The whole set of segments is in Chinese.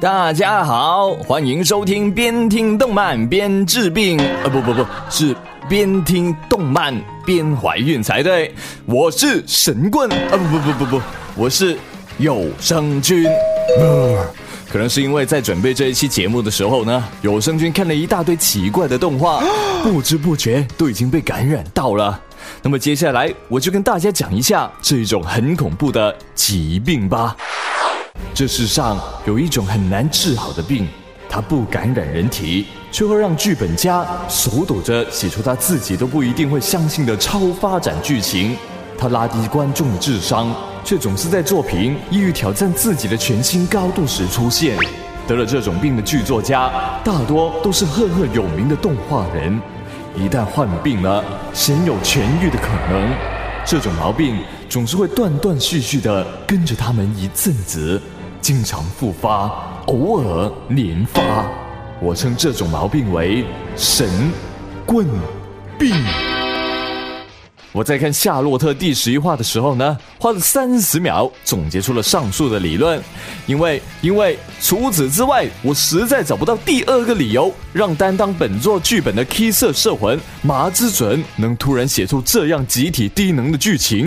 大家好，欢迎收听边听动漫边治病，呃，不不不是边听动漫边怀孕才对。我是神棍，啊不不不不不，我是有声君。可能是因为在准备这一期节目的时候呢，有声君看了一大堆奇怪的动画，不知不觉都已经被感染到了。那么接下来我就跟大家讲一下这种很恐怖的疾病吧。这世上有一种很难治好的病，它不感染人体，却会让剧本家手抖着写出他自己都不一定会相信的超发展剧情。它拉低观众的智商，却总是在作品意欲挑战自己的全新高度时出现。得了这种病的剧作家，大多都是赫赫有名的动画人。一旦患病了，鲜有痊愈的可能。这种毛病总是会断断续续的跟着他们一阵子，经常复发，偶尔连发。我称这种毛病为“神棍病”。我在看《夏洛特》第十一话的时候呢，花了三十秒总结出了上述的理论，因为因为除此之外，我实在找不到第二个理由让担当本作剧本的 K 色摄魂麻之准能突然写出这样集体低能的剧情。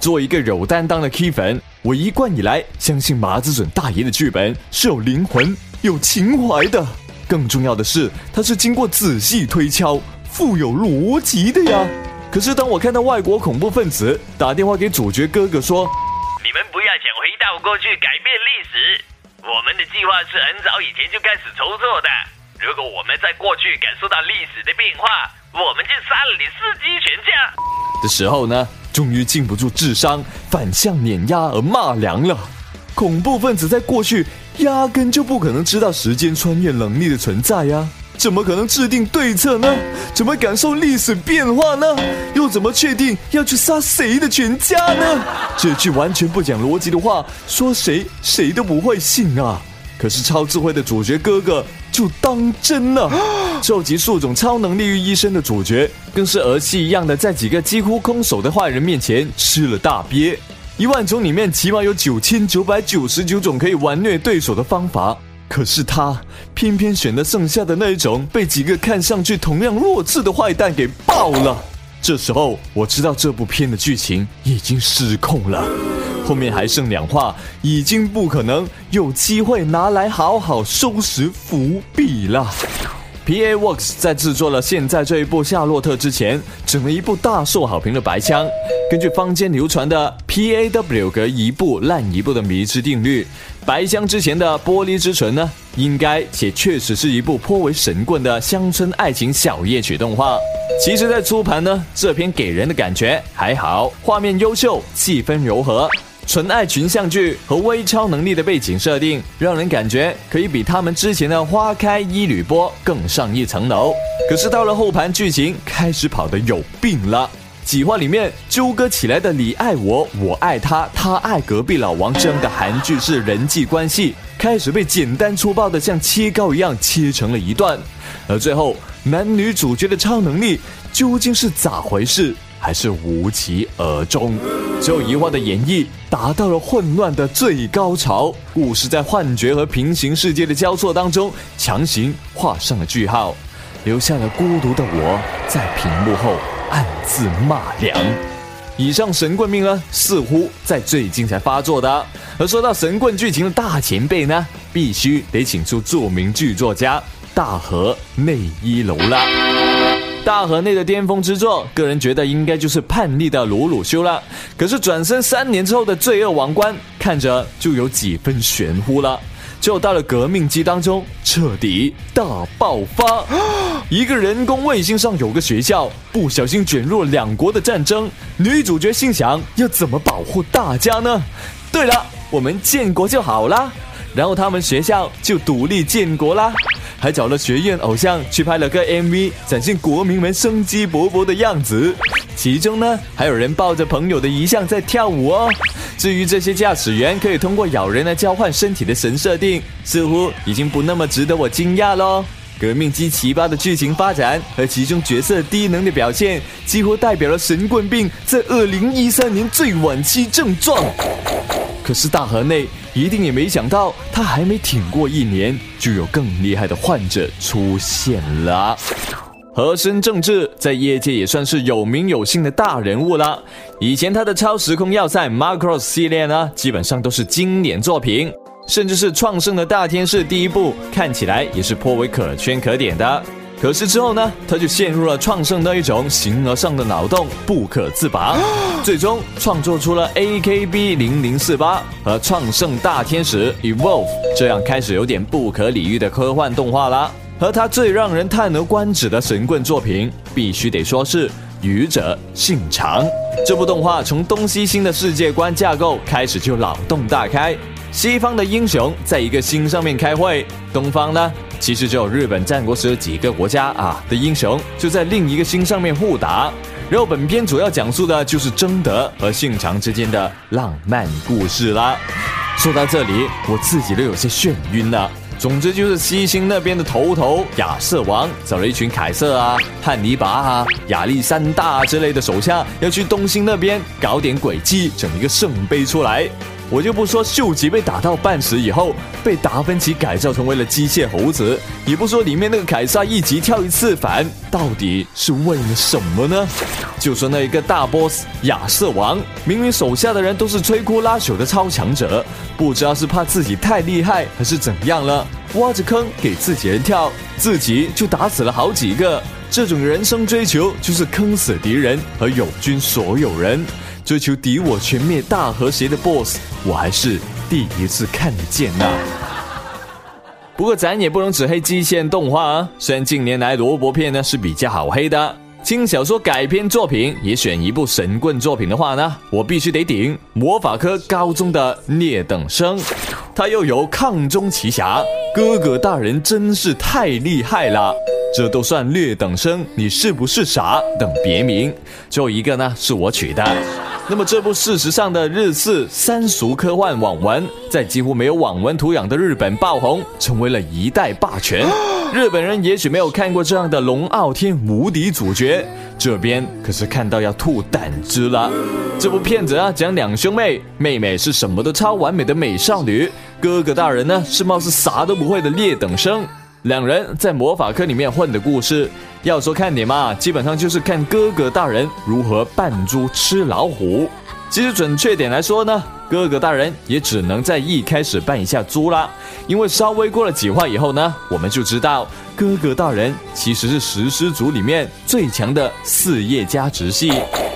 做一个有担当的 key 粉，我一贯以来相信麻子准大爷的剧本是有灵魂、有情怀的，更重要的是，它是经过仔细推敲、富有逻辑的呀。可是当我看到外国恐怖分子打电话给主角哥哥说：“你们不要想回到过去改变历史，我们的计划是很早以前就开始筹措的。如果我们在过去感受到历史的变化，我们就杀了你司机全家。”的时候呢，终于禁不住智商反向碾压而骂凉了。恐怖分子在过去压根就不可能知道时间穿越能力的存在呀。怎么可能制定对策呢？怎么感受历史变化呢？又怎么确定要去杀谁的全家呢？这句完全不讲逻辑的话，说谁谁都不会信啊！可是超智慧的主角哥哥就当真了，收集数种超能力于一身的主角，更是儿戏一样的在几个几乎空手的坏人面前吃了大鳖。一万种里面起码有九千九百九十九种可以玩虐对手的方法。可是他偏偏选了剩下的那一种，被几个看上去同样弱智的坏蛋给爆了。这时候我知道这部片的剧情已经失控了，后面还剩两话，已经不可能有机会拿来好好收拾伏笔了。P.A. Works 在制作了现在这一部《夏洛特》之前，整了一部大受好评的白枪。根据坊间流传的 P.A.W 格一部烂一部的迷之定律，白枪之前的《玻璃之唇》呢，应该且确实是一部颇为神棍的乡村爱情小夜曲动画。其实，在初盘呢，这篇给人的感觉还好，画面优秀，气氛柔和。纯爱群像剧和微超能力的背景设定，让人感觉可以比他们之前的《花开一缕波》更上一层楼。可是到了后盘，剧情开始跑得有病了。几话里面纠葛起来的“你爱我，我爱他，他爱隔壁老王”这样的韩剧式人际关系，开始被简单粗暴的像切糕一样切成了一段。而最后，男女主角的超能力究竟是咋回事？还是无疾而终，后一话的演绎达到了混乱的最高潮，故事在幻觉和平行世界的交错当中强行画上了句号，留下了孤独的我在屏幕后暗自骂凉。以上神棍命呢，似乎在最近才发作的。而说到神棍剧情的大前辈呢，必须得请出著名剧作家大河内一楼了。大河内的巅峰之作，个人觉得应该就是叛逆的鲁鲁修了。可是转身三年之后的罪恶王冠，看着就有几分玄乎了。就到了革命机当中，彻底大爆发。一个人工卫星上有个学校，不小心卷入了两国的战争。女主角心想，要怎么保护大家呢？对了，我们建国就好啦。然后他们学校就独立建国啦。还找了学院偶像去拍了个 MV，展现国民们生机勃勃的样子。其中呢，还有人抱着朋友的遗像在跳舞哦。至于这些驾驶员可以通过咬人来交换身体的神设定，似乎已经不那么值得我惊讶喽。革命机奇葩的剧情发展和其中角色低能的表现，几乎代表了神棍病在二零一三年最晚期症状。可是大河内一定也没想到，他还没挺过一年，就有更厉害的患者出现了。和珅正治在业界也算是有名有姓的大人物了。以前他的超时空要塞 Macross 系列呢，基本上都是经典作品，甚至是创圣的大天使第一部，看起来也是颇为可圈可点的。可是之后呢，他就陷入了创圣那一种形而上的脑洞，不可自拔，最终创作出了 AKB 零零四八和创圣大天使 Evolve 这样开始有点不可理喻的科幻动画啦。和他最让人叹为观止的神棍作品，必须得说是《愚者信长》。这部动画从东西星的世界观架构开始就脑洞大开。西方的英雄在一个星上面开会，东方呢，其实只有日本战国时几个国家啊的英雄就在另一个星上面互打。然后本片主要讲述的就是贞德和信长之间的浪漫故事啦。说到这里，我自己都有些眩晕了。总之就是西星那边的头头亚瑟王找了一群凯瑟啊、汉尼拔啊、亚历山大之类的手下，要去东星那边搞点诡计，整一个圣杯出来。我就不说秀吉被打到半死以后，被达芬奇改造成为了机械猴子，也不说里面那个凯撒一集跳一次反，到底是为了什么呢？就说那一个大 boss 亚瑟王，明明手下的人都是摧枯拉朽的超强者，不知道是怕自己太厉害还是怎样了，挖着坑给自己人跳，自己就打死了好几个。这种人生追求就是坑死敌人和友军所有人。追求敌我全灭大和谐的 BOSS，我还是第一次看得见呐。不过咱也不能只黑机械动画啊，虽然近年来萝卜片呢是比较好黑的，轻小说改编作品也选一部神棍作品的话呢，我必须得顶魔法科高中的聂等生，他又有抗中奇侠，哥哥大人真是太厉害了。这都算劣等生，你是不是傻？等别名，最后一个呢是我取的。那么这部事实上的日式三俗科幻网文，在几乎没有网文土壤的日本爆红，成为了一代霸权。日本人也许没有看过这样的龙傲天无敌主角，这边可是看到要吐胆汁了。这部片子啊，讲两兄妹，妹妹是什么都超完美的美少女，哥哥大人呢是貌似啥都不会的劣等生。两人在魔法科里面混的故事，要说看点嘛，基本上就是看哥哥大人如何扮猪吃老虎。其实准确点来说呢，哥哥大人也只能在一开始扮一下猪啦，因为稍微过了几话以后呢，我们就知道哥哥大人其实是食尸族里面最强的四叶加直系，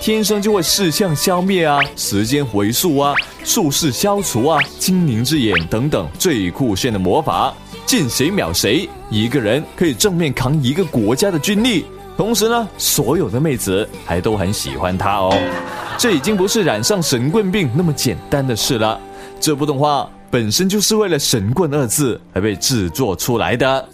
天生就会视相消灭啊，时间回溯啊，术士消除啊，精灵之眼等等最酷炫的魔法。见谁秒谁，一个人可以正面扛一个国家的军力，同时呢，所有的妹子还都很喜欢他哦。这已经不是染上神棍病那么简单的事了。这部动画本身就是为了“神棍”二字而被制作出来的。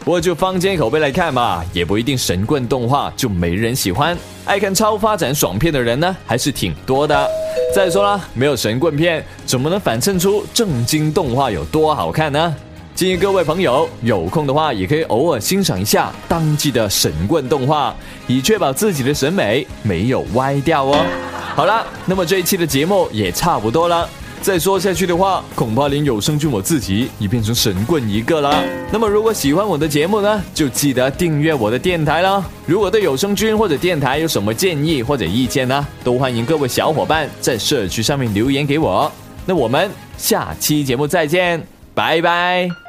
不过就坊间口碑来看嘛，也不一定神棍动画就没人喜欢。爱看超发展爽片的人呢，还是挺多的。再说啦，没有神棍片，怎么能反衬出正经动画有多好看呢？建议各位朋友有空的话，也可以偶尔欣赏一下当季的神棍动画，以确保自己的审美没有歪掉哦。好了，那么这一期的节目也差不多了。再说下去的话，恐怕连有声君我自己也变成神棍一个了。那么，如果喜欢我的节目呢，就记得订阅我的电台了。如果对有声君或者电台有什么建议或者意见呢，都欢迎各位小伙伴在社区上面留言给我。那我们下期节目再见，拜拜。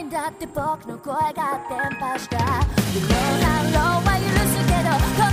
ないんだって僕の声が伝播した。ローは許すけど